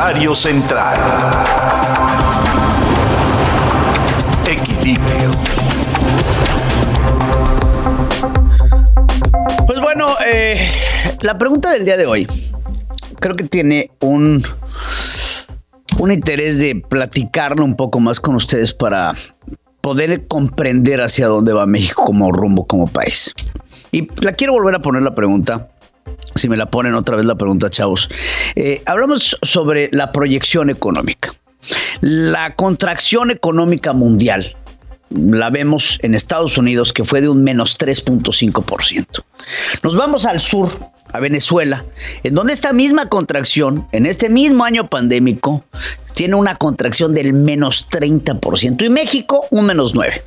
Comentario central. Equilibrio. Pues bueno, eh, la pregunta del día de hoy creo que tiene un, un interés de platicarlo un poco más con ustedes para poder comprender hacia dónde va México como rumbo, como país. Y la quiero volver a poner la pregunta. Si me la ponen otra vez la pregunta, chavos. Eh, hablamos sobre la proyección económica. La contracción económica mundial la vemos en Estados Unidos que fue de un menos 3.5%. Nos vamos al sur, a Venezuela, en donde esta misma contracción, en este mismo año pandémico, tiene una contracción del menos 30% y México un menos 9%.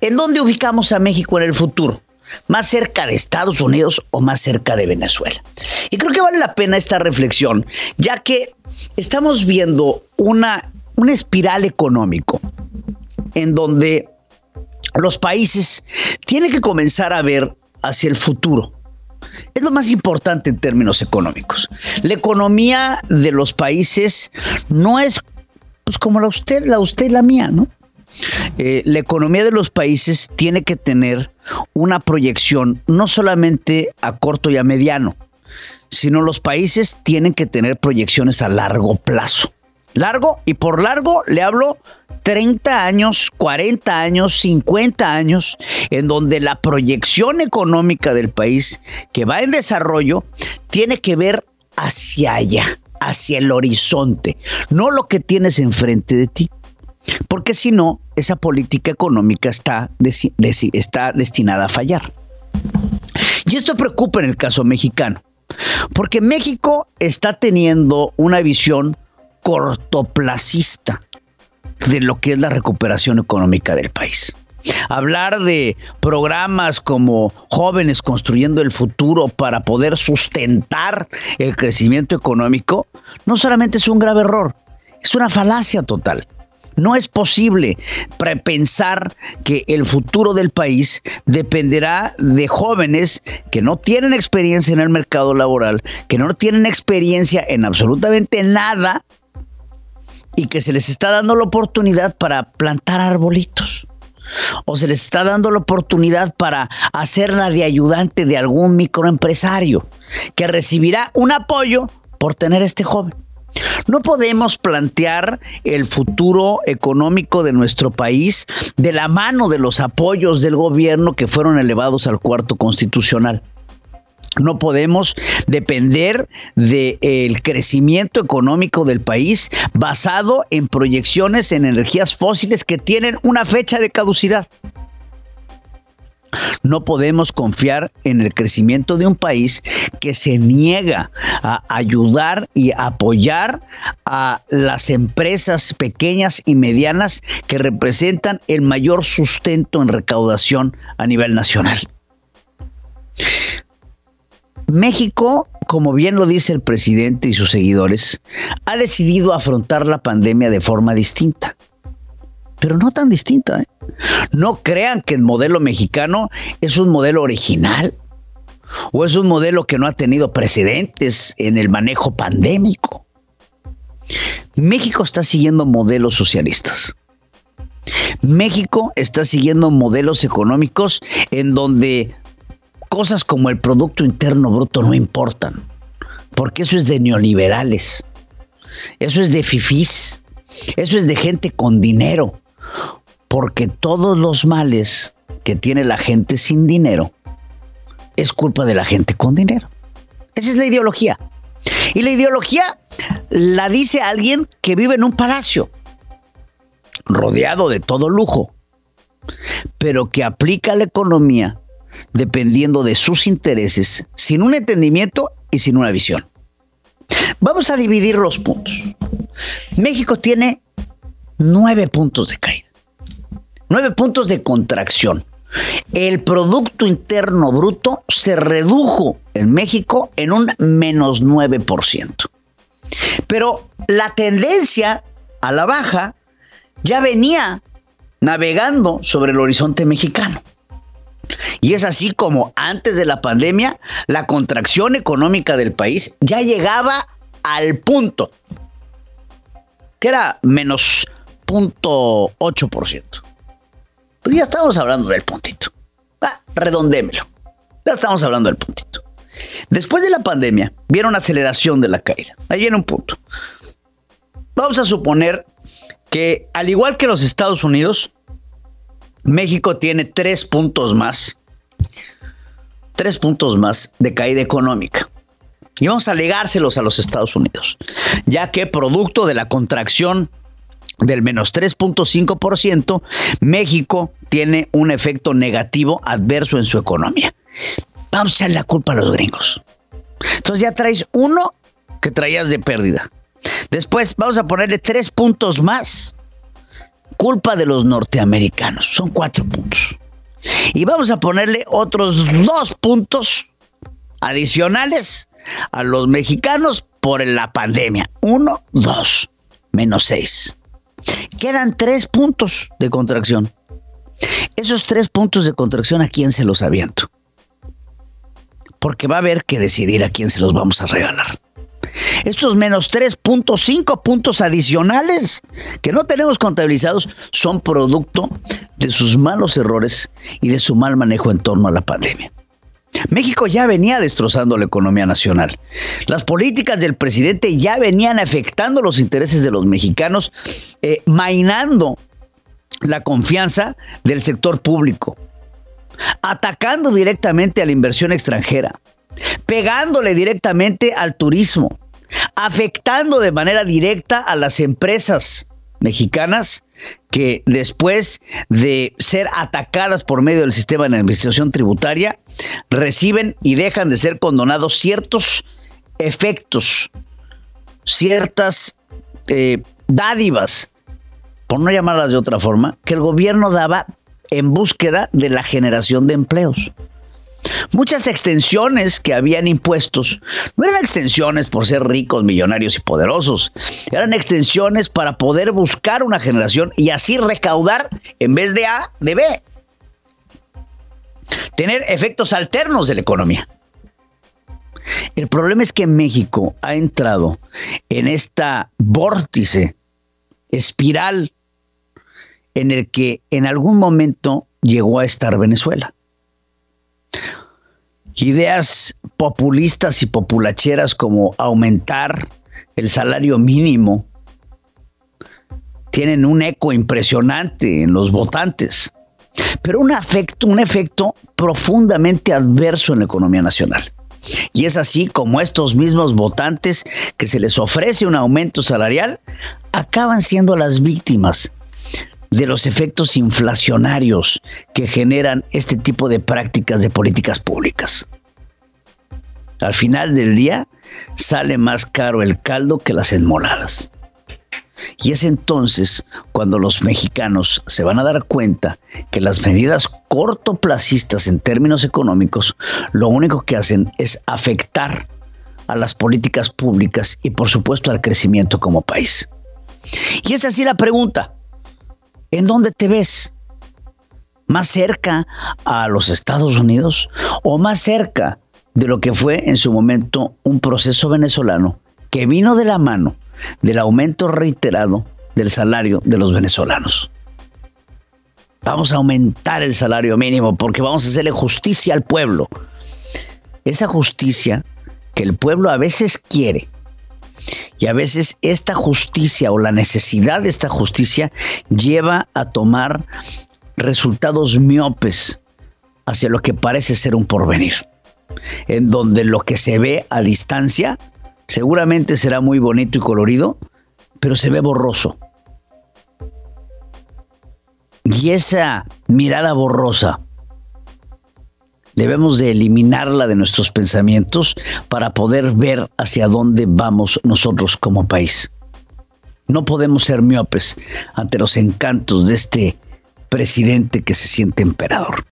¿En dónde ubicamos a México en el futuro? ¿Más cerca de Estados Unidos o más cerca de Venezuela? Y creo que vale la pena esta reflexión, ya que estamos viendo una, una espiral económico en donde los países tienen que comenzar a ver hacia el futuro. Es lo más importante en términos económicos. La economía de los países no es pues, como la usted, la usted la mía, ¿no? Eh, la economía de los países tiene que tener una proyección no solamente a corto y a mediano, sino los países tienen que tener proyecciones a largo plazo. Largo, y por largo le hablo 30 años, 40 años, 50 años, en donde la proyección económica del país que va en desarrollo tiene que ver hacia allá, hacia el horizonte, no lo que tienes enfrente de ti. Porque si no, esa política económica está, está destinada a fallar. Y esto preocupa en el caso mexicano, porque México está teniendo una visión cortoplacista de lo que es la recuperación económica del país. Hablar de programas como jóvenes construyendo el futuro para poder sustentar el crecimiento económico no solamente es un grave error, es una falacia total. No es posible pensar que el futuro del país dependerá de jóvenes que no tienen experiencia en el mercado laboral, que no tienen experiencia en absolutamente nada y que se les está dando la oportunidad para plantar arbolitos. O se les está dando la oportunidad para hacerla de ayudante de algún microempresario que recibirá un apoyo por tener este joven. No podemos plantear el futuro económico de nuestro país de la mano de los apoyos del gobierno que fueron elevados al cuarto constitucional. No podemos depender del crecimiento económico del país basado en proyecciones en energías fósiles que tienen una fecha de caducidad. No podemos confiar en el crecimiento de un país que se niega a ayudar y apoyar a las empresas pequeñas y medianas que representan el mayor sustento en recaudación a nivel nacional. México, como bien lo dice el presidente y sus seguidores, ha decidido afrontar la pandemia de forma distinta. Pero no tan distinta. ¿eh? No crean que el modelo mexicano es un modelo original o es un modelo que no ha tenido precedentes en el manejo pandémico. México está siguiendo modelos socialistas. México está siguiendo modelos económicos en donde cosas como el Producto Interno Bruto no importan, porque eso es de neoliberales, eso es de fifís, eso es de gente con dinero, porque todos los males que tiene la gente sin dinero es culpa de la gente con dinero. Esa es la ideología. Y la ideología la dice alguien que vive en un palacio, rodeado de todo lujo, pero que aplica la economía dependiendo de sus intereses, sin un entendimiento y sin una visión. Vamos a dividir los puntos. México tiene nueve puntos de caída, nueve puntos de contracción. El Producto Interno Bruto se redujo en México en un menos 9%. Pero la tendencia a la baja ya venía navegando sobre el horizonte mexicano. Y es así como antes de la pandemia, la contracción económica del país ya llegaba al punto que era menos 0.8%. Pero ya estamos hablando del puntito. Ah, redondémelo. Ya estamos hablando del puntito. Después de la pandemia, vieron aceleración de la caída. Ahí viene un punto. Vamos a suponer que, al igual que los Estados Unidos, México tiene tres puntos más. Tres puntos más de caída económica. Y vamos a legárselos a los Estados Unidos, ya que producto de la contracción del menos 3.5%, México tiene un efecto negativo adverso en su economía. Vamos a echarle la culpa a los gringos. Entonces ya traes uno que traías de pérdida. Después vamos a ponerle tres puntos más. Culpa de los norteamericanos. Son cuatro puntos. Y vamos a ponerle otros dos puntos adicionales a los mexicanos por la pandemia. Uno, dos, menos seis. Quedan tres puntos de contracción. Esos tres puntos de contracción, ¿a quién se los aviento? Porque va a haber que decidir a quién se los vamos a regalar. Estos menos 3.5 puntos adicionales que no tenemos contabilizados son producto de sus malos errores y de su mal manejo en torno a la pandemia. México ya venía destrozando la economía nacional. Las políticas del presidente ya venían afectando los intereses de los mexicanos, eh, mainando la confianza del sector público, atacando directamente a la inversión extranjera, pegándole directamente al turismo, afectando de manera directa a las empresas mexicanas que después de ser atacadas por medio del sistema de administración tributaria, reciben y dejan de ser condonados ciertos efectos, ciertas eh, dádivas, por no llamarlas de otra forma, que el gobierno daba en búsqueda de la generación de empleos. Muchas extensiones que habían impuestos no eran extensiones por ser ricos, millonarios y poderosos, eran extensiones para poder buscar una generación y así recaudar en vez de A, de B. Tener efectos alternos de la economía. El problema es que México ha entrado en esta vórtice, espiral, en el que en algún momento llegó a estar Venezuela. Ideas populistas y populacheras como aumentar el salario mínimo tienen un eco impresionante en los votantes, pero un efecto, un efecto profundamente adverso en la economía nacional. Y es así como estos mismos votantes que se les ofrece un aumento salarial acaban siendo las víctimas de los efectos inflacionarios que generan este tipo de prácticas de políticas públicas. Al final del día sale más caro el caldo que las enmoladas. Y es entonces cuando los mexicanos se van a dar cuenta que las medidas cortoplacistas en términos económicos lo único que hacen es afectar a las políticas públicas y por supuesto al crecimiento como país. Y es así la pregunta. ¿En dónde te ves? ¿Más cerca a los Estados Unidos o más cerca de lo que fue en su momento un proceso venezolano que vino de la mano del aumento reiterado del salario de los venezolanos? Vamos a aumentar el salario mínimo porque vamos a hacerle justicia al pueblo. Esa justicia que el pueblo a veces quiere, y a veces esta justicia o la necesidad de esta justicia lleva a tomar resultados miopes hacia lo que parece ser un porvenir, en donde lo que se ve a distancia seguramente será muy bonito y colorido, pero se ve borroso. Y esa mirada borrosa Debemos de eliminarla de nuestros pensamientos para poder ver hacia dónde vamos nosotros como país. No podemos ser miopes ante los encantos de este presidente que se siente emperador.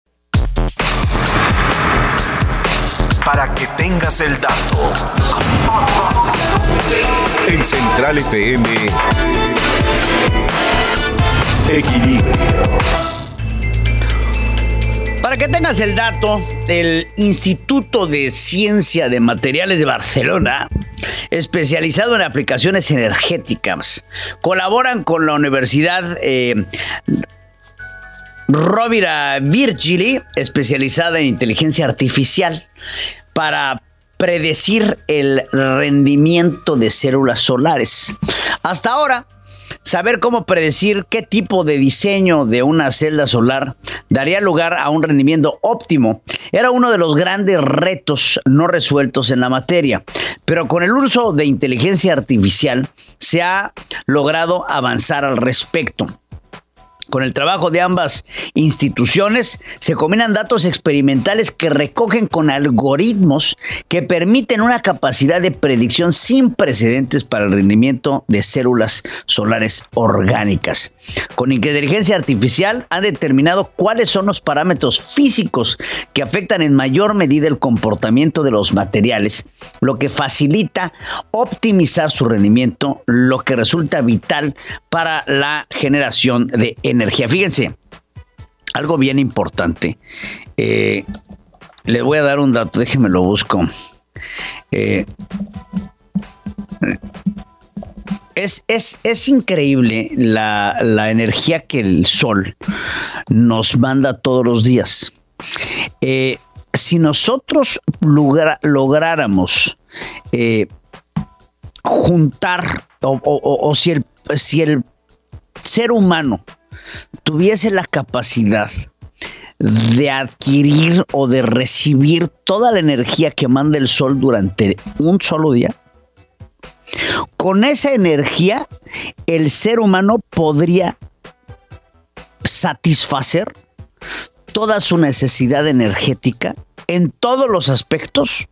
Para que tengas el dato. En Central FM. Equilibrio Para que tengas el dato, el Instituto de Ciencia de Materiales de Barcelona, especializado en aplicaciones energéticas, colaboran con la Universidad eh, Rovira Virgili, especializada en inteligencia artificial, para predecir el rendimiento de células solares. Hasta ahora, Saber cómo predecir qué tipo de diseño de una celda solar daría lugar a un rendimiento óptimo era uno de los grandes retos no resueltos en la materia, pero con el uso de inteligencia artificial se ha logrado avanzar al respecto. Con el trabajo de ambas instituciones se combinan datos experimentales que recogen con algoritmos que permiten una capacidad de predicción sin precedentes para el rendimiento de células solares orgánicas. Con inteligencia artificial han determinado cuáles son los parámetros físicos que afectan en mayor medida el comportamiento de los materiales, lo que facilita optimizar su rendimiento, lo que resulta vital para la generación de energía energía. Fíjense, algo bien importante. Eh, les voy a dar un dato, déjenme lo busco. Eh, es, es, increíble la, energía que el sol nos manda todos los días. Eh, si nosotros lográramos juntar, o, o, si, el, si el ser humano tuviese la capacidad de adquirir o de recibir toda la energía que manda el sol durante un solo día, con esa energía el ser humano podría satisfacer toda su necesidad energética en todos los aspectos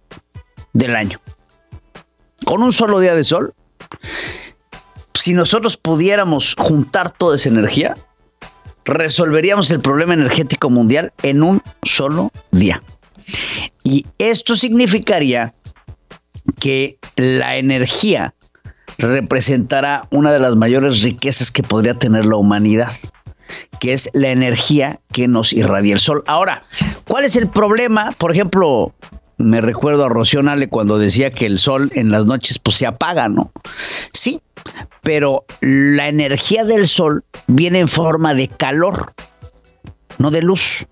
del año. Con un solo día de sol, si nosotros pudiéramos juntar toda esa energía, resolveríamos el problema energético mundial en un solo día. Y esto significaría que la energía representará una de las mayores riquezas que podría tener la humanidad, que es la energía que nos irradia el sol. Ahora, ¿cuál es el problema? Por ejemplo, me recuerdo a Rocío Nale cuando decía que el sol en las noches pues se apaga, ¿no? Sí, pero la energía del sol viene en forma de calor, no de luz.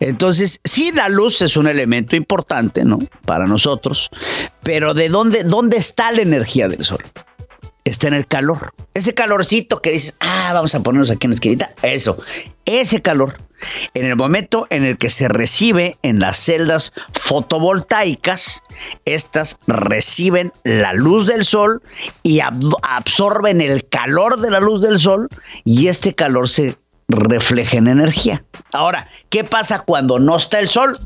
Entonces, sí, la luz es un elemento importante, ¿no? Para nosotros, pero ¿de dónde, dónde está la energía del sol? Está en el calor. Ese calorcito que dices, ah, vamos a ponernos aquí en la esquinita, eso, ese calor en el momento en el que se recibe en las celdas fotovoltaicas, estas reciben la luz del sol y absorben el calor de la luz del sol y este calor se refleja en energía. Ahora, ¿qué pasa cuando no está el sol?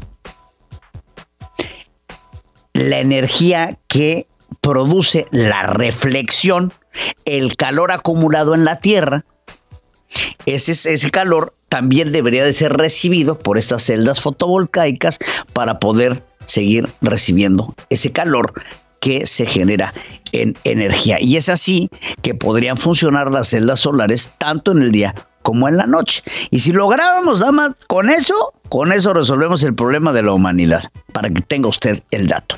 La energía que produce la reflexión, el calor acumulado en la Tierra, ese, ese calor también debería de ser recibido por estas celdas fotovoltaicas para poder seguir recibiendo ese calor que se genera en energía. Y es así que podrían funcionar las celdas solares tanto en el día como en la noche. Y si lográbamos, damas, con eso, con eso resolvemos el problema de la humanidad, para que tenga usted el dato.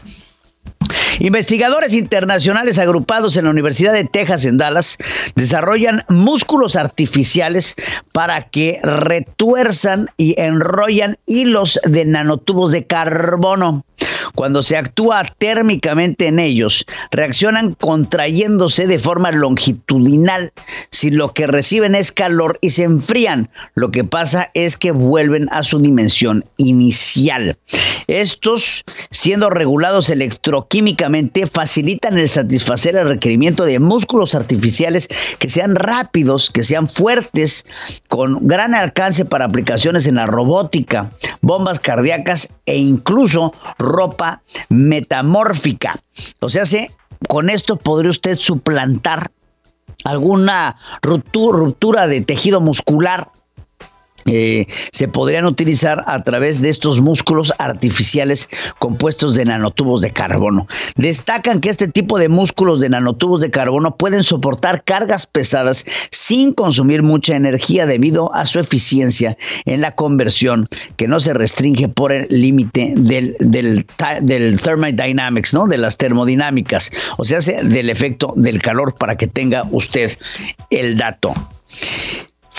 Investigadores internacionales agrupados en la Universidad de Texas en Dallas desarrollan músculos artificiales para que retuerzan y enrollan hilos de nanotubos de carbono. Cuando se actúa térmicamente en ellos, reaccionan contrayéndose de forma longitudinal. Si lo que reciben es calor y se enfrían, lo que pasa es que vuelven a su dimensión inicial. Estos, siendo regulados electroquímicamente, facilitan el satisfacer el requerimiento de músculos artificiales que sean rápidos, que sean fuertes, con gran alcance para aplicaciones en la robótica, bombas cardíacas e incluso ropa metamórfica. O sea, con esto podría usted suplantar alguna ruptura de tejido muscular eh, se podrían utilizar a través de estos músculos artificiales compuestos de nanotubos de carbono. Destacan que este tipo de músculos de nanotubos de carbono pueden soportar cargas pesadas sin consumir mucha energía debido a su eficiencia en la conversión que no se restringe por el límite del, del, del thermodynamics, ¿no? de las termodinámicas, o sea, del efecto del calor para que tenga usted el dato.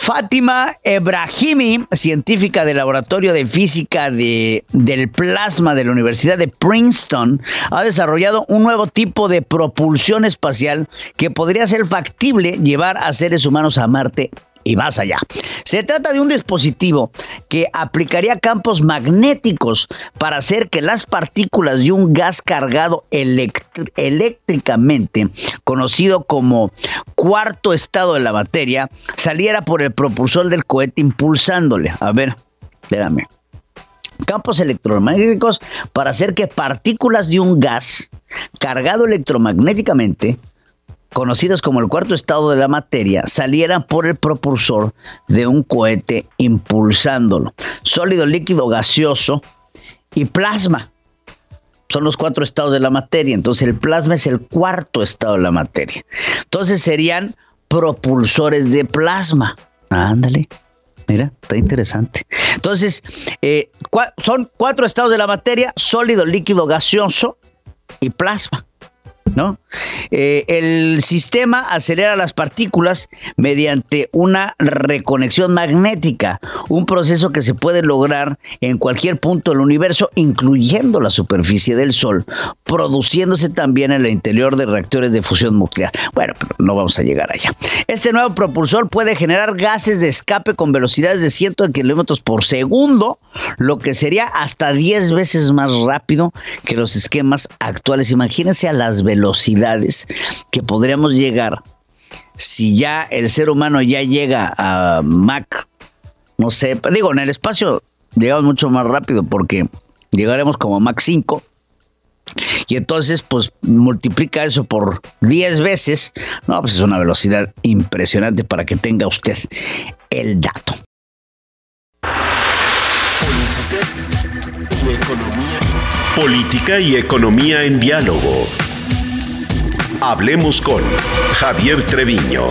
Fátima Ebrahimi, científica del Laboratorio de Física de, del Plasma de la Universidad de Princeton, ha desarrollado un nuevo tipo de propulsión espacial que podría ser factible llevar a seres humanos a Marte y más allá. Se trata de un dispositivo que aplicaría campos magnéticos para hacer que las partículas de un gas cargado eléctricamente, conocido como cuarto estado de la materia, saliera por el propulsor del cohete impulsándole. A ver, espérame. Campos electromagnéticos para hacer que partículas de un gas cargado electromagnéticamente conocidos como el cuarto estado de la materia, salieran por el propulsor de un cohete impulsándolo. Sólido, líquido, gaseoso y plasma. Son los cuatro estados de la materia. Entonces el plasma es el cuarto estado de la materia. Entonces serían propulsores de plasma. Ándale. Mira, está interesante. Entonces, eh, son cuatro estados de la materia, sólido, líquido, gaseoso y plasma. ¿no? Eh, el sistema acelera las partículas mediante una reconexión magnética, un proceso que se puede lograr en cualquier punto del universo, incluyendo la superficie del Sol, produciéndose también en el interior de reactores de fusión nuclear. Bueno, pero no vamos a llegar allá. Este nuevo propulsor puede generar gases de escape con velocidades de cientos de kilómetros por segundo, lo que sería hasta 10 veces más rápido que los esquemas actuales. Imagínense a las velocidades que podríamos llegar si ya el ser humano ya llega a Mach, no sé, digo, en el espacio llegamos mucho más rápido porque llegaremos como a Mach 5. Y entonces, pues multiplica eso por 10 veces. No, pues es una velocidad impresionante para que tenga usted el dato. Política y economía en diálogo. Hablemos con Javier Treviño.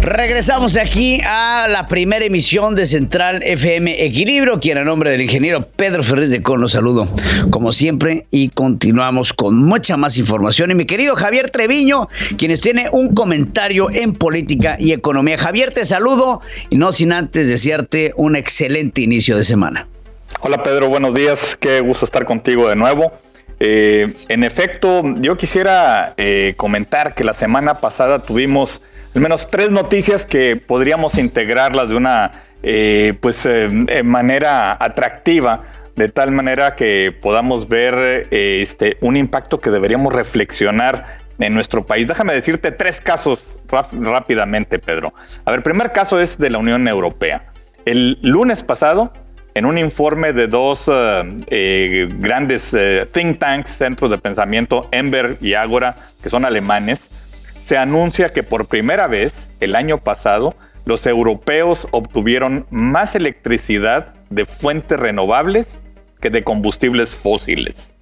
Regresamos aquí a la primera emisión de Central FM Equilibrio, quien a nombre del ingeniero Pedro Ferriz de Con saludo, como siempre, y continuamos con mucha más información. Y mi querido Javier Treviño, quienes tiene un comentario en política y economía. Javier, te saludo y no sin antes desearte un excelente inicio de semana. Hola Pedro, buenos días, qué gusto estar contigo de nuevo. Eh, en efecto, yo quisiera eh, comentar que la semana pasada tuvimos al menos tres noticias que podríamos integrarlas de una eh, pues, manera atractiva, de tal manera que podamos ver este, un impacto que deberíamos reflexionar en nuestro país. Déjame decirte tres casos rápidamente, Pedro. A ver, el primer caso es de la Unión Europea. El lunes pasado, en un informe de dos eh, eh, grandes eh, think tanks, centros de pensamiento, Ember y Agora, que son alemanes, se anuncia que por primera vez el año pasado los europeos obtuvieron más electricidad de fuentes renovables que de combustibles fósiles.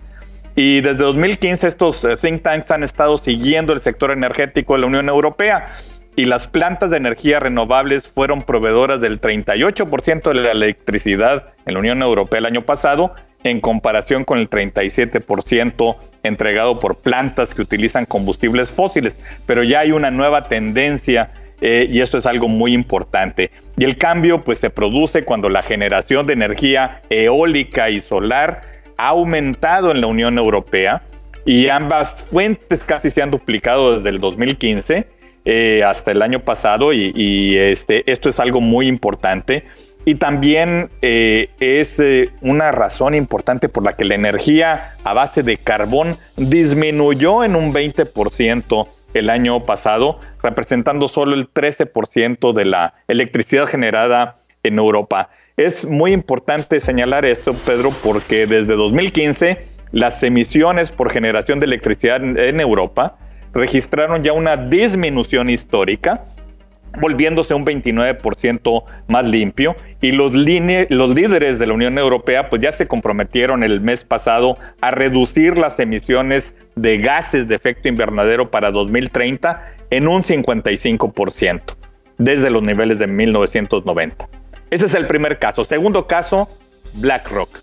Y desde 2015 estos think tanks han estado siguiendo el sector energético de la Unión Europea y las plantas de energía renovables fueron proveedoras del 38% de la electricidad en la Unión Europea el año pasado, en comparación con el 37% entregado por plantas que utilizan combustibles fósiles. Pero ya hay una nueva tendencia eh, y esto es algo muy importante. Y el cambio pues se produce cuando la generación de energía eólica y solar ha aumentado en la Unión Europea y ambas fuentes casi se han duplicado desde el 2015 eh, hasta el año pasado y, este, esto es algo muy importante. Y también eh, es eh, una razón importante por la que la energía a base de carbón disminuyó en un 20% el año pasado, representando solo el 13% de la electricidad generada en Europa. Es muy importante señalar esto, Pedro, porque desde 2015 las emisiones por generación de electricidad en Europa registraron ya una disminución histórica volviéndose un 29% más limpio y los, los líderes de la Unión Europea pues ya se comprometieron el mes pasado a reducir las emisiones de gases de efecto invernadero para 2030 en un 55% desde los niveles de 1990. Ese es el primer caso. Segundo caso, BlackRock.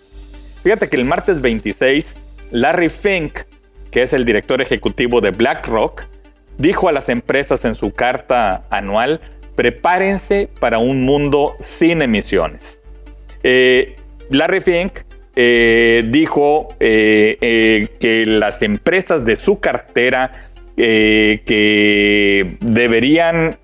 Fíjate que el martes 26, Larry Fink, que es el director ejecutivo de BlackRock, dijo a las empresas en su carta anual, prepárense para un mundo sin emisiones. Eh, Larry Fink eh, dijo eh, que las empresas de su cartera que deberían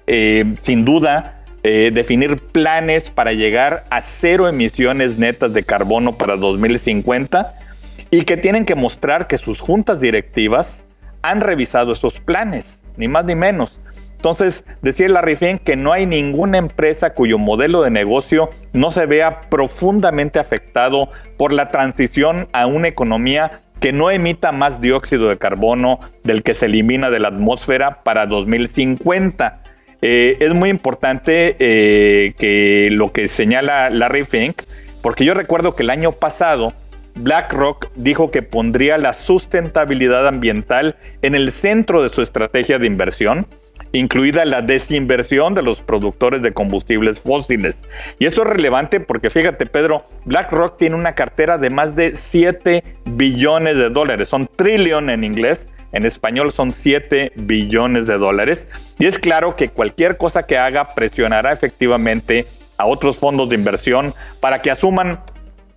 sin duda definir planes para llegar a cero emisiones netas de carbono para 2050 y que tienen que mostrar que sus juntas directivas han revisado esos planes ni más ni menos. Entonces, decía Larry Fink que no hay ninguna empresa cuyo modelo de negocio no se vea profundamente afectado por la transición a una economía que no emita más dióxido de carbono del que se elimina de la atmósfera para 2050. Eh, es muy importante eh, que lo que señala Larry Fink, porque yo recuerdo que el año pasado BlackRock dijo que pondría la sustentabilidad ambiental en el centro de su estrategia de inversión, incluida la desinversión de los productores de combustibles fósiles. Y esto es relevante porque fíjate, Pedro, BlackRock tiene una cartera de más de 7 billones de dólares, son trillion en inglés. En español son 7 billones de dólares. Y es claro que cualquier cosa que haga presionará efectivamente a otros fondos de inversión para que asuman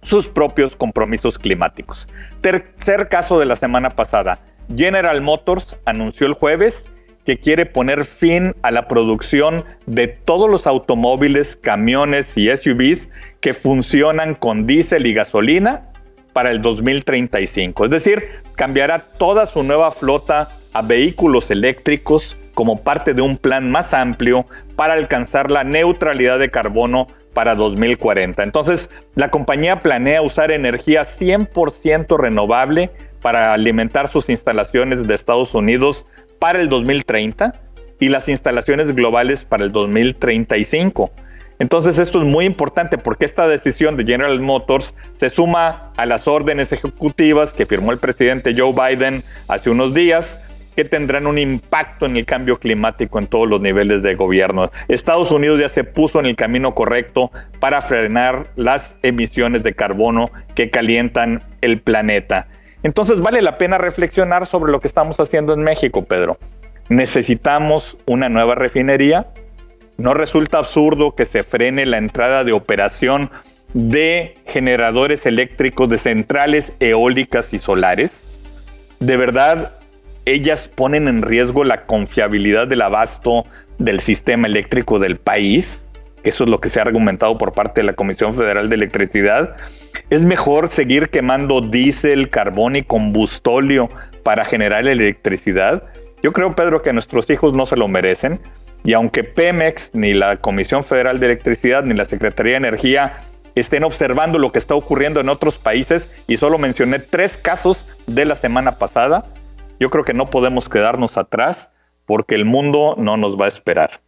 sus propios compromisos climáticos. Tercer caso de la semana pasada, General Motors anunció el jueves que quiere poner fin a la producción de todos los automóviles, camiones y SUVs que funcionan con diésel y gasolina para el 2035. Es decir, cambiará toda su nueva flota a vehículos eléctricos como parte de un plan más amplio para alcanzar la neutralidad de carbono para 2040. Entonces, la compañía planea usar energía 100% renovable para alimentar sus instalaciones de Estados Unidos para el 2030 y las instalaciones globales para el 2035. Entonces esto es muy importante porque esta decisión de General Motors se suma a las órdenes ejecutivas que firmó el presidente Joe Biden hace unos días que tendrán un impacto en el cambio climático en todos los niveles de gobierno. Estados Unidos ya se puso en el camino correcto para frenar las emisiones de carbono que calientan el planeta. Entonces vale la pena reflexionar sobre lo que estamos haciendo en México, Pedro. ¿Necesitamos una nueva refinería? ¿No resulta absurdo que se frene la entrada de operación de generadores eléctricos de centrales eólicas y solares? ¿De verdad ellas ponen en riesgo la confiabilidad del abasto del sistema eléctrico del país, eso es lo que se ha argumentado por parte de la Comisión Federal de Electricidad, es mejor seguir quemando diésel, carbón y combustóleo para generar electricidad. Yo creo, Pedro, que nuestros hijos no se lo merecen. Y aunque Pemex, ni la Comisión Federal de Electricidad, ni la Secretaría de Energía estén observando lo que está ocurriendo en otros países, y solo mencioné tres casos de la semana pasada, yo creo que no podemos quedarnos atrás porque el mundo no nos va a esperar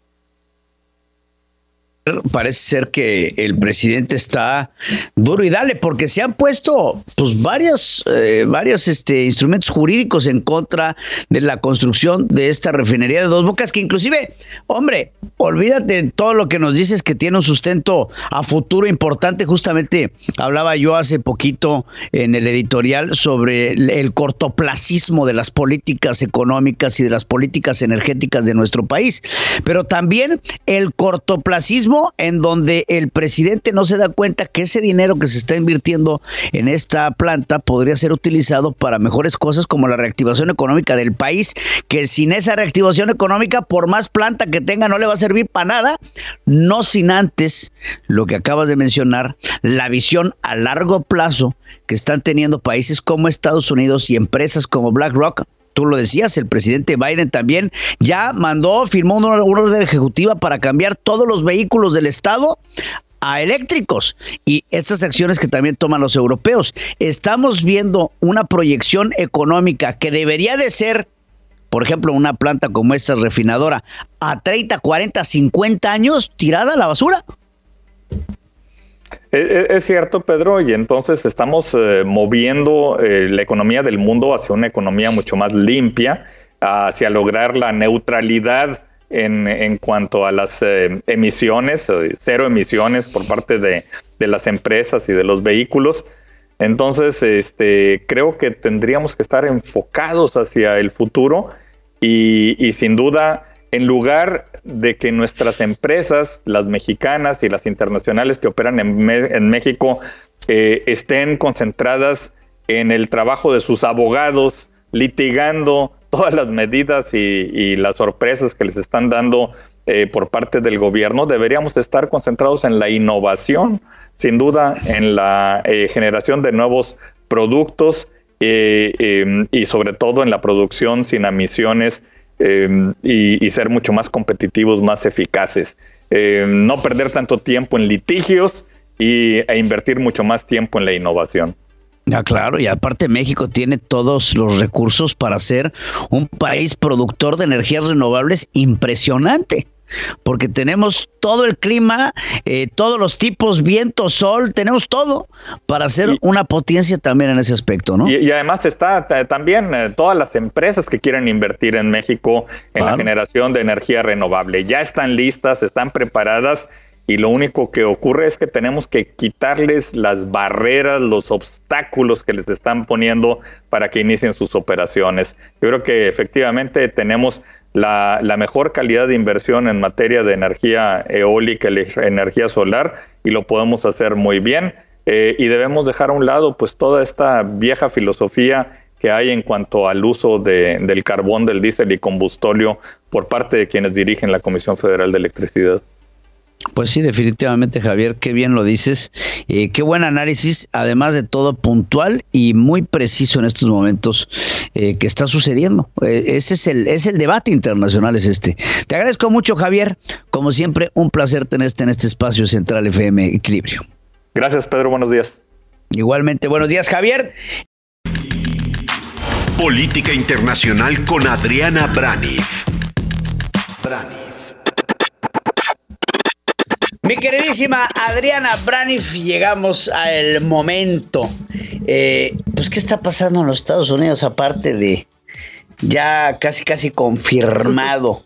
parece ser que el presidente está duro y dale, porque se han puesto pues varios, eh, varios este, instrumentos jurídicos en contra de la construcción de esta refinería de dos bocas, que inclusive, hombre, olvídate de todo lo que nos dices que tiene un sustento a futuro importante. Justamente hablaba yo hace poquito en el editorial sobre el cortoplacismo de las políticas económicas y de las políticas energéticas de nuestro país, pero también el cortoplacismo en donde el presidente no se da cuenta que ese dinero que se está invirtiendo en esta planta podría ser utilizado para mejores cosas como la reactivación económica del país, que sin esa reactivación económica, por más planta que tenga, no le va a servir para nada, no sin antes lo que acabas de mencionar, la visión a largo plazo que están teniendo países como Estados Unidos y empresas como BlackRock tú lo decías, el presidente Biden también ya mandó, firmó una, orden ejecutiva para cambiar todos los vehículos del Estado a eléctricos y estas acciones que también toman los europeos. Estamos viendo una proyección económica que debería de ser por ejemplo, una planta como esta refinadora a 30, 40, 50 años tirada a la basura. E, e, es, cierto, Pedro, y entonces estamos eh, moviendo eh, la economía del mundo hacia una economía mucho más limpia, hacia lograr la neutralidad en, en cuanto a las eh, emisiones, cero emisiones por parte de, de, las empresas y de los vehículos. Entonces, este, creo que tendríamos que estar enfocados hacia el futuro y, y sin duda en lugar de que nuestras empresas, las mexicanas y las internacionales que operan en, México, eh, estén concentradas en el trabajo de sus abogados, litigando todas las medidas y, las sorpresas que les están dando eh, por parte del gobierno, deberíamos estar concentrados en la innovación, sin duda, en la eh, generación de nuevos productos y sobre todo en la producción sin emisiones Em, y, ser mucho más competitivos, más eficaces. Em, no perder tanto tiempo en litigios y, e invertir mucho más tiempo en la innovación. Ya, claro, y aparte México tiene todos los recursos para ser un país productor de energías renovables impresionante porque tenemos todo el clima, eh, todos los tipos, viento, sol, tenemos todo para ser una potencia también en ese aspecto, ¿no? Y, además está también eh, todas las empresas que quieren invertir en México en la generación de energía renovable. Ya están listas, están preparadas y lo único que ocurre es que tenemos que quitarles las barreras, los obstáculos que les están poniendo para que inicien sus operaciones. Yo creo que efectivamente tenemos la, mejor calidad de inversión en materia de energía eólica, energía solar, y lo podemos hacer muy bien. Eh, y debemos dejar a un lado pues toda esta vieja filosofía que hay en cuanto al uso de, del carbón, del diésel y combustóleo por parte de quienes dirigen la Comisión Federal de Electricidad. Pues sí, definitivamente, Javier, qué bien lo dices. Eh, qué buen análisis, además de todo puntual y muy preciso en estos momentos eh, que está sucediendo. Eh, ese es el, es el debate internacional, es este. Te agradezco mucho, Javier. Como siempre, un placer tenerte en este espacio Central FM Equilibrio. Gracias, Pedro. Buenos días. Igualmente, buenos días, Javier. Política Internacional con Adriana Braniff. Braniff. Mi queridísima Adriana Braniff, llegamos al momento. Eh, pues, ¿qué está pasando en los Estados Unidos aparte de ya casi casi confirmado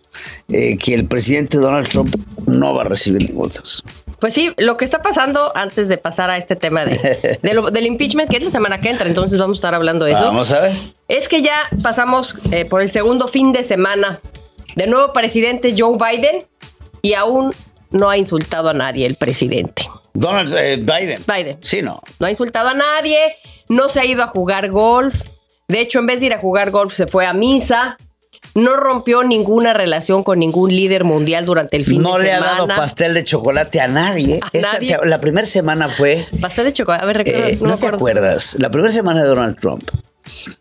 eh, que el presidente Donald Trump no va a recibir ningún Pues sí, lo que está pasando antes de pasar a este tema de, del impeachment, que es la semana que entra, entonces vamos a estar hablando de eso. Vamos a ver. Es que ya pasamos eh, por el segundo fin de semana de nuevo presidente Joe Biden y aún no ha insultado a nadie el presidente. Donald eh, Biden. Biden. Sí, no. No ha insultado a nadie, no se ha ido a jugar golf. De hecho, en vez de ir a jugar golf, se fue a misa. No rompió ninguna relación con ningún líder mundial durante el fin de semana. No le ha dado pastel de chocolate a nadie. la primera semana fue. Pastel de chocolate. A ver, recuerda, eh, no, te acuerdas. La primera semana de Donald Trump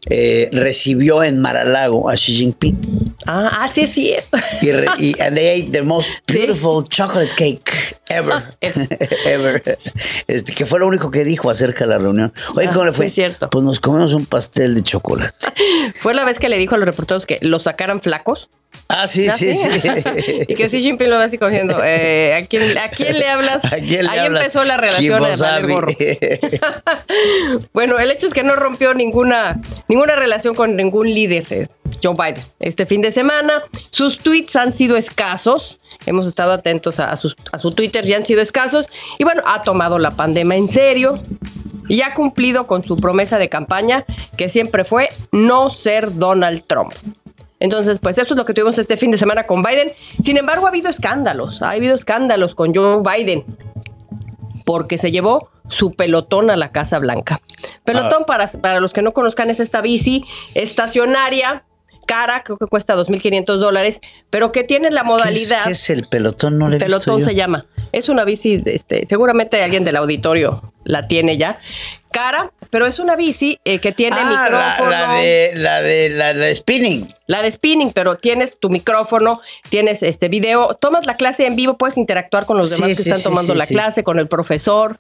eh, recibió en Maralago a Xi Jinping. Ah, ah sí, sí. Y, y and they ate the most beautiful chocolate cake ever. Ever. Este, que fue lo único que dijo acerca de la reunión. Oye, ah, ¿cómo le fue? Sí, cierto. Pues nos comemos un pastel de chocolate. fue la vez que le dijo a los reporteros que lo sacaran flacos. Ah, sí, sí, sí, y que Xi Jinping lo va así cogiendo. Eh, ¿a, quién, ¿A quién le hablas? Ahí empezó la relación de gorro. bueno, el hecho es que no rompió ninguna, ninguna relación con ningún líder, Joe Biden. Este fin de semana, sus tweets han sido escasos. Hemos estado atentos a, a su Twitter, ya han sido escasos. Y bueno, ha tomado la pandemia en serio y ha cumplido con su promesa de campaña, que siempre fue no ser Donald Trump. Entonces, pues eso es lo que tuvimos este fin de semana con Biden. Sin embargo, ha habido escándalos, ha habido escándalos con Joe Biden, porque se llevó su pelotón a la Casa Blanca. Pelotón, ah. para, para los que no conozcan, es esta bici estacionaria cara, creo que cuesta 2.500 dólares, pero que tiene la modalidad... ¿Qué es, el pelotón? No le Pelotón se llama. Es una bici, este, seguramente alguien del auditorio la tiene ya cara, pero es una bici eh, que tiene ah, micrófono. La, de, la, de, la de spinning. La de spinning, pero tienes tu micrófono, tienes este video, tomas la clase en vivo, puedes interactuar con los demás que están tomando la clase, con el profesor.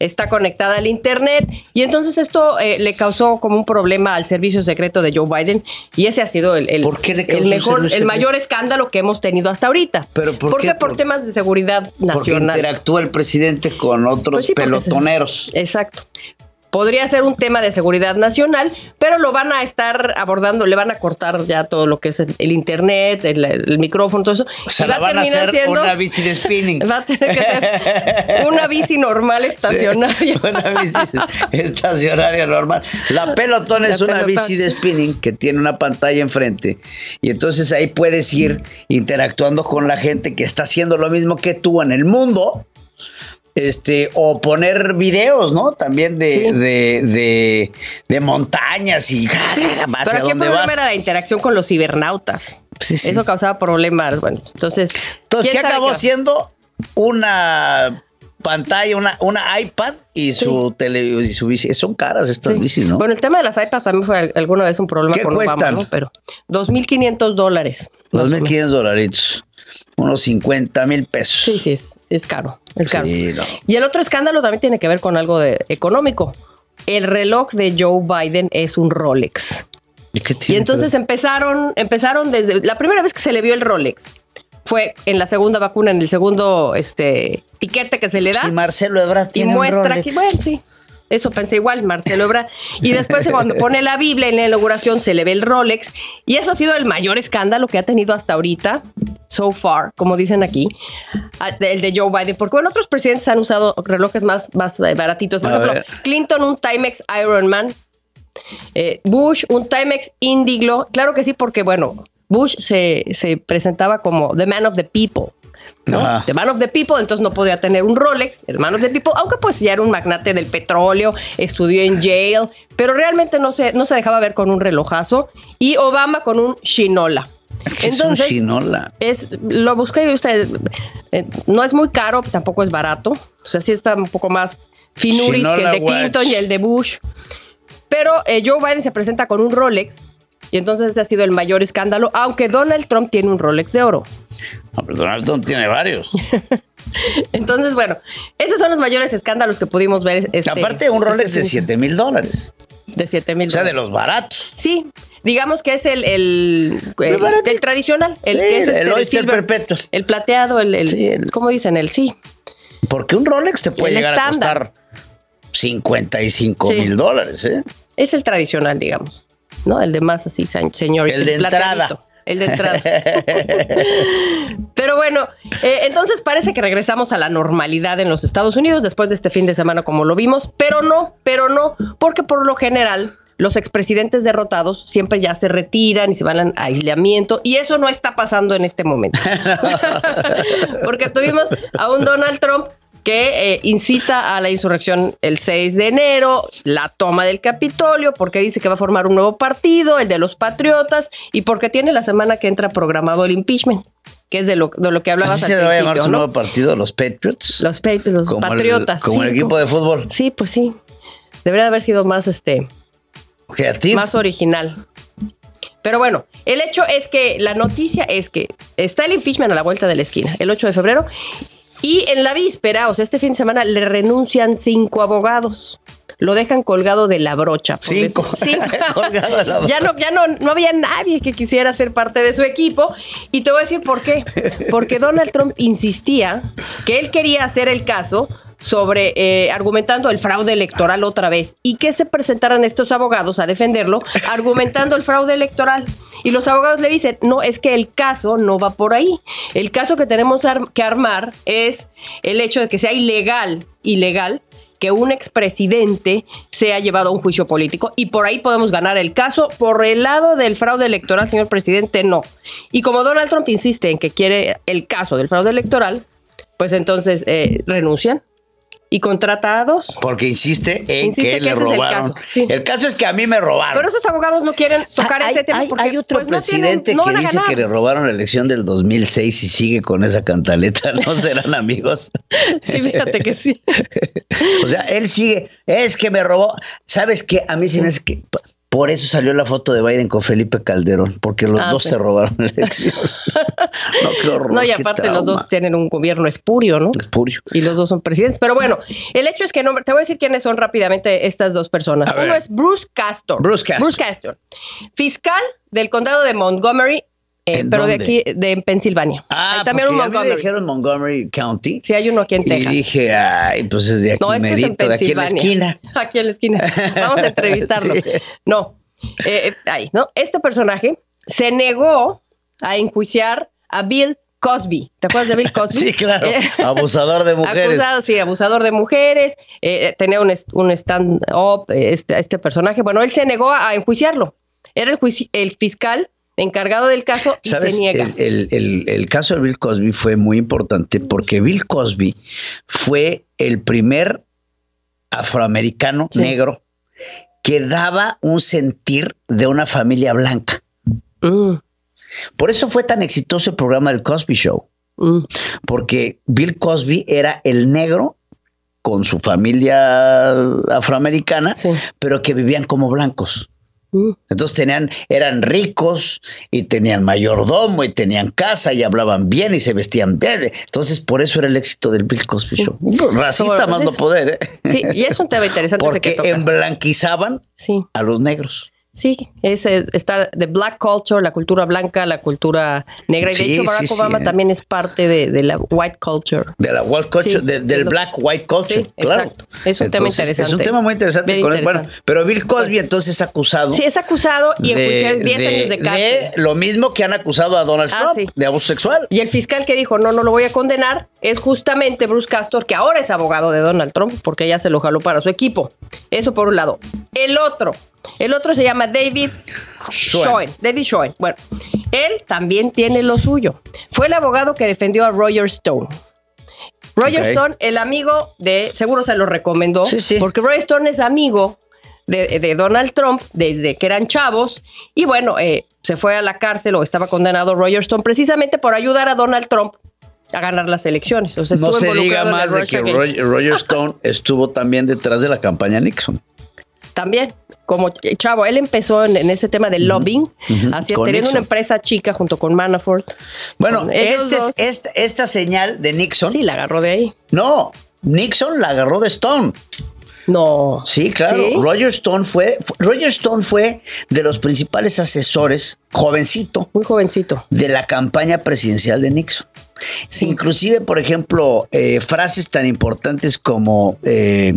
está conectada al Internet y entonces esto eh, le causó como un problema al servicio secreto de Joe Biden y ese ha sido el, el, ¿Por qué le causó el el mejor, el mayor escándalo que hemos tenido hasta ahorita. ¿Pero por Porque qué? por Por- temas de seguridad Porque nacional. interactúa el presidente con otros Pues sí, porque se- pelotoneros. Exacto. Podría ser un tema de seguridad nacional, pero lo van a estar abordando, le van a cortar ya todo lo que es el, el internet, el, el micrófono, todo eso. O sea, y la van a hacer siendo- una bici de spinning. Va a tener que ser una bici normal estacionaria. Una bici estacionaria normal. La pelotón es una bici de spinning que tiene una pantalla enfrente. Y entonces ahí puedes ir interactuando con la gente que está haciendo lo mismo que tú en el mundo. Este, o poner videos, ¿no? También de, Sí. de, de, de montañas y Sí, hacia pero qué dónde problema vas. era la interacción con los cibernautas. Sí, sí. Eso causaba problemas. Bueno, entonces. Entonces, ¿qué ¿quién sabe acabó qué? siendo? Una pantalla, una, una iPad y su tele y su bici. Son caras estas Sí. bicis, ¿no? Bueno, el tema de las iPads también fue al- alguna vez un problema ¿Qué con cuestan? Obama, ¿no? Pero 2.500 dólares. más o menos. 2.500 dolaritos. Unos 50 mil pesos. Sí, sí, es, es caro. Es caro. Sí, no. Y el otro escándalo también tiene que ver con algo de económico. El reloj de Joe Biden es un Rolex. ¿Y, Y entonces empezaron, empezaron desde la primera vez que se le vio el Rolex fue en la segunda vacuna, en el segundo este piquete que se le da. Si Marcelo Ebrard y tiene un muestra Rolex. que, bueno, sí. Eso pensé igual, Marcelo Ebrard. Y después cuando pone la Biblia en la inauguración se le ve el Rolex. Y eso ha sido el mayor escándalo que ha tenido hasta ahorita, so far, como dicen aquí, ah, el de Joe Biden. Porque bueno, otros presidentes han usado relojes más, más eh, baratitos. Por A ejemplo, ver. Clinton un Timex Ironman. Eh, Bush un Timex Indiglo. Claro que sí, porque bueno, Bush se, se presentaba como the man of the people. ¿No? Ajá. The man of the people, entonces no podía tener un Rolex, el man of the people, aunque pues ya era un magnate del petróleo, estudió en Yale, pero realmente no se, no se dejaba ver con un relojazo. Y Obama con un Shinola. ¿Qué es un chinola? es, lo busqué y usted, eh, no es muy caro, tampoco es barato. O sea, sí está un poco más finuris que el Shinola de Clinton y el de Bush. Pero eh, Joe Biden se presenta con un Rolex y entonces ese ha sido el mayor escándalo, aunque Donald Trump tiene un Rolex de oro. No, pero Donald Trump tiene varios. Entonces, bueno, esos son los mayores escándalos que pudimos ver. Este, Aparte, un Rolex este de fin- 7 mil dólares. De 7 mil. O sea, de los baratos. Sí, digamos que es el, el, el, el tradicional, el Sí, que es el este, Oyster silver, Perpetual. El plateado, el, el, Sí, ¿cómo dicen? El sí. Porque un Rolex te puede llegar estándar. a costar 55 Sí. mil dólares, ¿eh? Es el tradicional, digamos, ¿no? El de más así, se- señor. El de entrada. El de entrada. Pero bueno, eh, entonces parece que regresamos a la normalidad en los Estados Unidos después de este fin de semana como lo vimos, pero no, pero no, porque por lo general los expresidentes derrotados siempre ya se retiran y se van a aislamiento y eso no está pasando en este momento. porque tuvimos a un Donald Trump que eh, incita a la insurrección el 6 de enero, la toma del Capitolio, porque dice que va a formar un nuevo partido, el de los patriotas, y porque tiene la semana que entra programado el impeachment, que es de lo, de lo que hablabas Así al se va a llamar principio, su ¿no? nuevo partido, los Patriots. Los, pa- los como patriotas. El, como sí, el equipo como- de fútbol. Sí, pues sí. Debería de haber sido más este Creativo. más original. Pero bueno, el hecho es que la noticia es que está el impeachment a la vuelta de la esquina, el 8 de febrero, y en la víspera, o sea, este fin de semana, le renuncian cinco abogados. Lo dejan colgado de la brocha. Cinco. Cinco. Colgado de la ya no, ya no, no había nadie que quisiera ser parte de su equipo. Y te voy a decir por qué. Porque Donald Trump insistía que él quería hacer el caso sobre eh, argumentando el fraude electoral otra vez y que se presentaran estos abogados a defenderlo argumentando el fraude electoral. Y los abogados le dicen, no, es que el caso no va por ahí. El caso que tenemos ar- que armar es el hecho de que sea ilegal, ilegal, que un expresidente sea llevado a un juicio político y por ahí podemos ganar el caso. Por el lado del fraude electoral, señor presidente, no. Y como Donald Trump insiste en que quiere el caso del fraude electoral, pues entonces eh, renuncian y contratados. Porque insiste en Insiste que, que le el robaron. caso, sí. El caso es que a mí me robaron. Pero esos abogados no quieren tocar Ah, hay, ese tema hay- porque hay otro pues, no tienen- presidente no que dice que le robaron la elección del 2006 y sigue con esa cantaleta. ¿No serán amigos? Sí, fíjate que sí. O sea, él sigue, es que me robó. ¿Sabes qué? A mí se me hace que. ¿Por eso salió la foto de Biden con Felipe Calderón, porque los Ah, dos sí. se robaron la elección. no, qué horror. No, y qué aparte los dos tienen un gobierno espurio, ¿no? Espurio. Y los dos son presidentes. Pero bueno, el hecho es que no, te voy a decir quiénes son rápidamente estas dos personas. A ver. Uno es Bruce Castor. Bruce Castor. Castor. Fiscal del condado de Montgomery, eh, ¿En pero de aquí, de en Pensilvania. Ah, Hay también un mí me Montgomery. dijeron Montgomery County. Sí, hay uno aquí en y Texas. dije, ay, pues es de aquí, no, este es en merito, de aquí en la esquina. Aquí en la esquina. Vamos a entrevistarlo. Sí. No, eh, eh, ahí, ¿no? Este personaje se negó a enjuiciar a Bill Cosby. ¿Te acuerdas de Bill Cosby? Sí, claro. Abusador de mujeres. Acusado, sí, abusador de mujeres, eh, tenía un, un stand-up, este, este personaje. Bueno, él se negó a, enjuiciarlo. Era el, el fiscal encargado del caso y ¿Sabes? se niega. El, el- el- el caso de Bill Cosby fue muy importante porque Bill Cosby fue el primer afroamericano Sí. negro que daba un sentir de una familia blanca. Mm, Por eso fue tan exitoso el programa del Cosby Show, mm, porque Bill Cosby era el negro con su familia afroamericana, sí. pero que vivían como blancos. Mm. Entonces tenían, eran ricos y tenían mayordomo y tenían casa y hablaban bien y se vestían bien. Entonces, por eso era el éxito del Bill Cosby Show. Racista Sobre más no poder, ¿eh? Sí, y es un tema interesante que Porque tocas. emblanquizaban Sí, a los negros. Sí, es, eh, está de black culture, la cultura blanca, la cultura negra. Y de Sí, hecho, Barack sí, Obama eh. también es parte de, de la white culture. De la white culture, de- del black white culture, claro. exacto. Es un tema Entonces, Es un interesante. tema muy interesante. Él. Bueno, interesante. pero Bill Cosby entonces es acusado. Sí, es acusado y enjuiciado 10 años de cárcel. de lo mismo que han acusado a Donald Ah, Trump de abuso sexual. Y el fiscal que dijo, no, no lo voy a condenar, es justamente Bruce Castor, que ahora es abogado de Donald Trump, porque ya se lo jaló para su equipo. Eso por un lado. El otro, el otro se llama David Schoen. David Schoen. Bueno, él también tiene lo suyo. Fue el abogado que defendió a Roger Stone. Roger. Stone, el amigo de, seguro se lo recomendó, Sí, sí. porque Roger Stone es amigo de, de Donald Trump desde que eran chavos y bueno, eh, se fue a la cárcel o estaba condenado Roger Stone precisamente por ayudar a Donald Trump a ganar las elecciones. O sea, No se diga más de que. Roger, Stone estuvo también detrás de la campaña Nixon. También, como chavo, él empezó en, en ese tema del lobbying, así, con teniendo Nixon. una empresa chica junto con Manafort. Bueno, Con este es- esta, esta señal de Nixon. Sí, la agarró de ahí. No, Nixon la agarró de Stone. No. Sí, claro. ¿Sí? Roger Stone fue, fu- Roger Stone fue de los principales asesores, jovencito, Muy jovencito. de la campaña presidencial de Nixon. Sí. Inclusive, por ejemplo, eh, frases tan importantes como eh,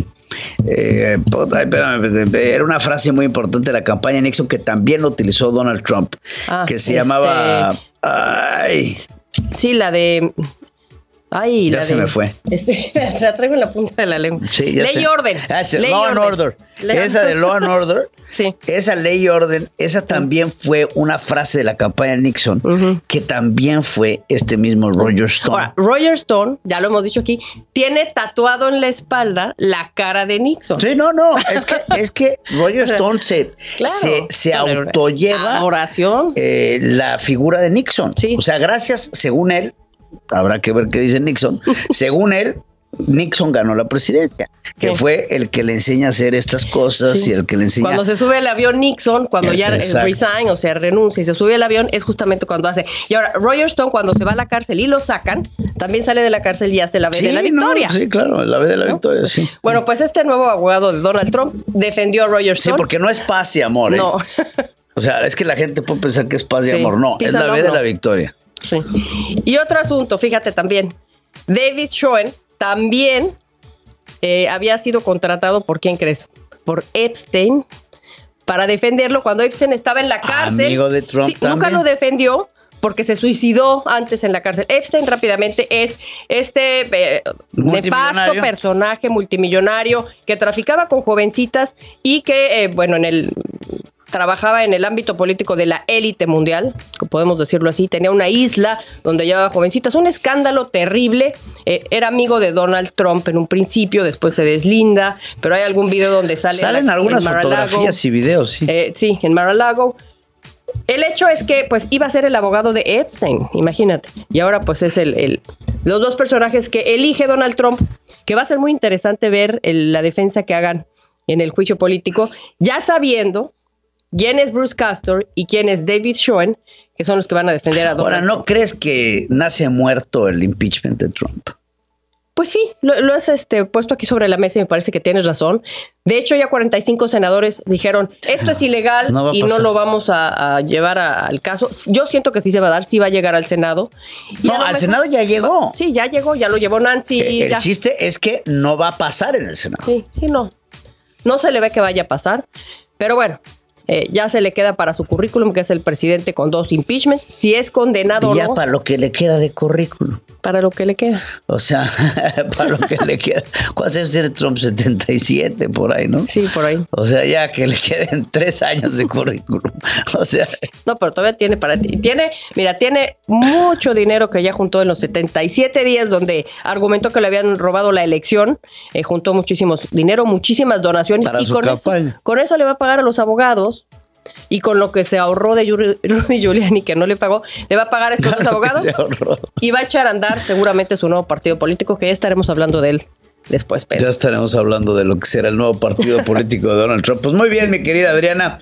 eh, espérame, era una frase muy importante de la campaña de Nixon que también lo utilizó Donald Trump, Ah, que se este- llamaba ay, Sí, la de. Ay, ya la se de- me fue. Este, la traigo en la punta de la lengua. Sí, ya Ley sé. y orden. Ah, sí, Ley y Law and Order. Esa de Law and Order. Sí. Esa ley y orden, esa también fue una frase de la campaña de Nixon, que también fue este mismo Roger Stone. Ahora, Roger Stone, ya lo hemos dicho aquí, tiene tatuado en la espalda la cara de Nixon. Sí, no, no, es que, es que Roger Stone se, Claro. se, se autolleva eh, la figura de Nixon. Sí. O sea, gracias, según él, habrá que ver qué dice Nixon, según él, Nixon ganó la presidencia, que Sí. fue el que le enseña a hacer estas cosas Sí. y el que le enseña... Cuando se sube al avión Nixon, cuando ya Exacto. resign, o sea, renuncia y se sube al avión, es justamente cuando hace. Y ahora, Roger Stone, cuando se va a la cárcel y lo sacan, también sale de la cárcel y hace la vez de la Sí, no, victoria. sí, claro, la vez de la ¿No? victoria, sí. Bueno, pues este nuevo abogado de Donald Trump defendió a Roger Sí, Stone. porque no es paz y amor, ¿eh? No. O sea, es que la gente puede pensar que es paz y Sí, amor. No, es la vez de la victoria. Sí. Y otro asunto, fíjate también, David Schoen también eh, había sido contratado por quién crees? Por Epstein para defenderlo cuando Epstein estaba en la cárcel. Amigo de Trump Sí, nunca lo defendió porque se suicidó antes en la cárcel. Epstein rápidamente es este eh, nefasto personaje multimillonario que traficaba con jovencitas y que, eh, bueno, en el trabajaba en el ámbito político de la élite mundial, podemos decirlo así, tenía una isla donde llevaba jovencitas, un escándalo terrible, Eh, era amigo de Donald Trump en un principio, después se deslinda, pero hay algún video donde sale Salen la- algunas fotografías y videos, sí. Eh, sí, en Mar-a-Lago. El hecho es que, pues, iba a ser el abogado de Epstein, imagínate. Y ahora, pues, es el, el- los dos personajes que elige Donald Trump, que va a ser muy interesante ver el- la defensa que hagan en el juicio político, ya sabiendo quién es Bruce Castor y quién es David Schoen, que son los que van a defender a Donald Ahora, ¿no crees que nace muerto el impeachment de Trump? Pues sí, lo, lo has este, puesto aquí sobre la mesa y me parece que tienes razón. De hecho, ya 45 senadores dijeron, esto es ilegal No y no lo vamos a, a llevar a- al caso. Yo siento que sí se va a dar, sí va a llegar al Senado. Y No, al mejor- Senado ya llegó. Sí, ya llegó, ya lo llevó Nancy. Eh, el ya. chiste es que no va a pasar en el Senado. Sí, sí, no. No se le ve que vaya a pasar. Pero bueno, eh, ya se le queda para su currículum, que es el presidente con dos impeachment. Si es condenado o ya no, para lo que le queda de currículum. para lo que le queda. O sea, para lo que le queda. ¿Cuántos años tiene Trump? 77 por ahí, ¿no? Sí, por ahí. O sea, ya que le queden tres años de currículum. O sea, No, pero todavía tiene para ti. Tiene, mira, tiene mucho dinero que ya juntó en los 77 días donde argumentó que le habían robado la elección, eh, juntó muchísimos dinero, muchísimas donaciones Para y su con eso, con eso le va a pagar a los abogados y con lo que se ahorró de Rudy Giuliani que no le pagó, le va a pagar a estos dos abogados y va a echar a andar seguramente su nuevo partido político que ya estaremos hablando de él después, Ya estaremos hablando de lo que será el nuevo partido político de Donald Trump. Pues muy bien, mi querida Adriana.